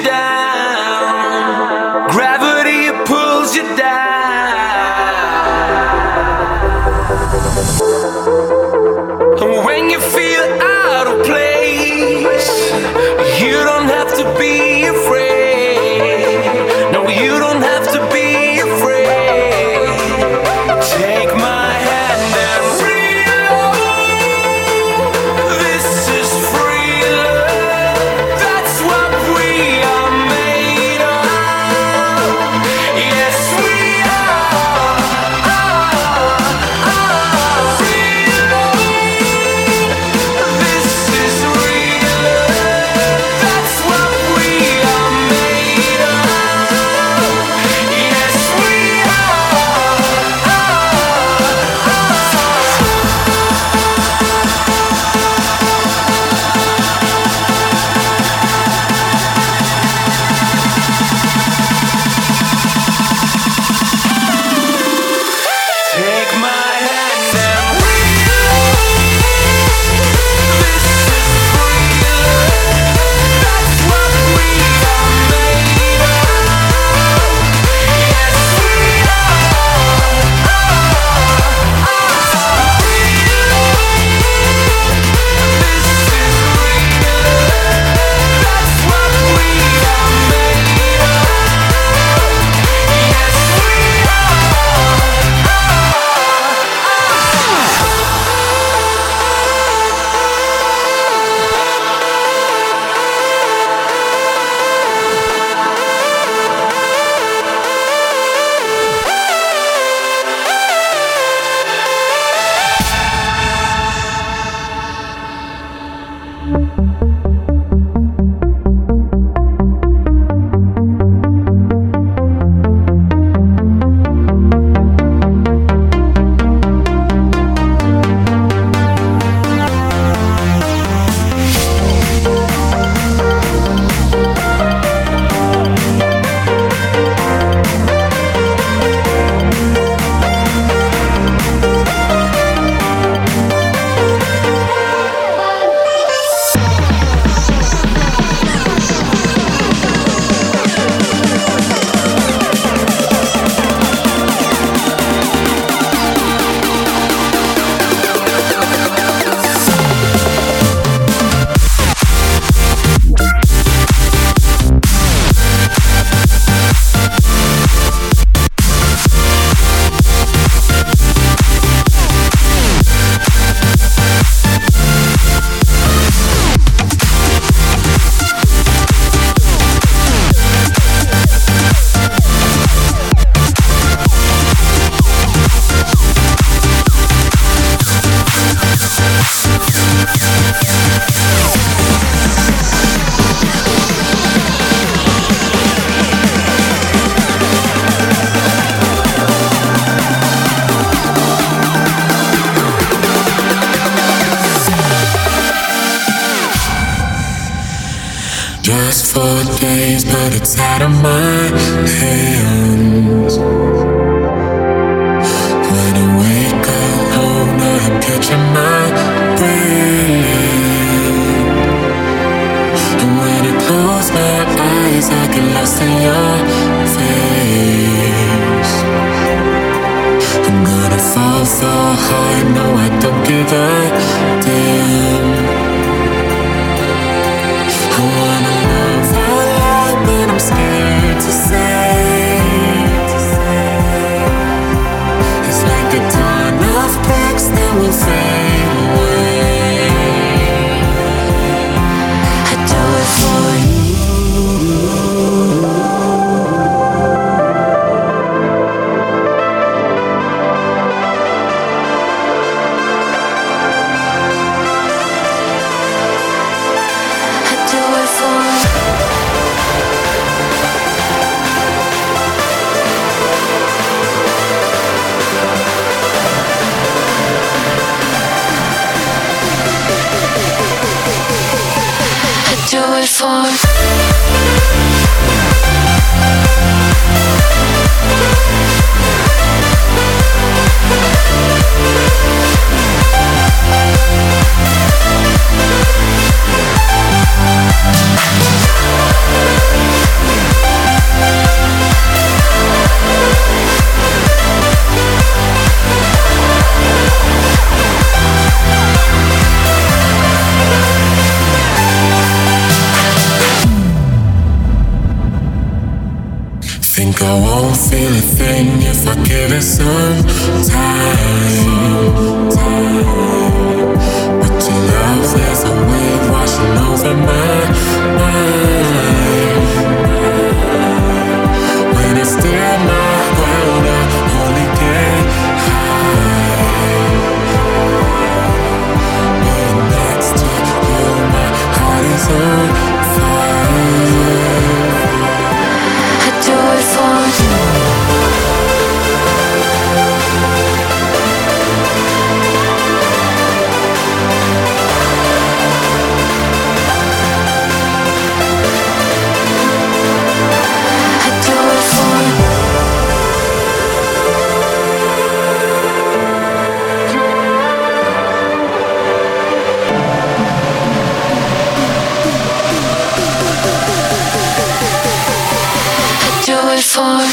down. In your for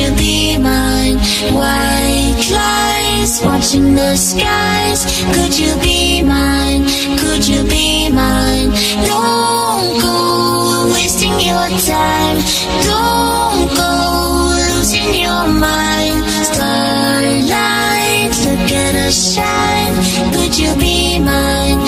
you be mine? White lies, watching the skies. Could you be mine? Could you be mine? Don't go wasting your time. Don't go losing your mind. Starlight, look at us shine. Could you be mine?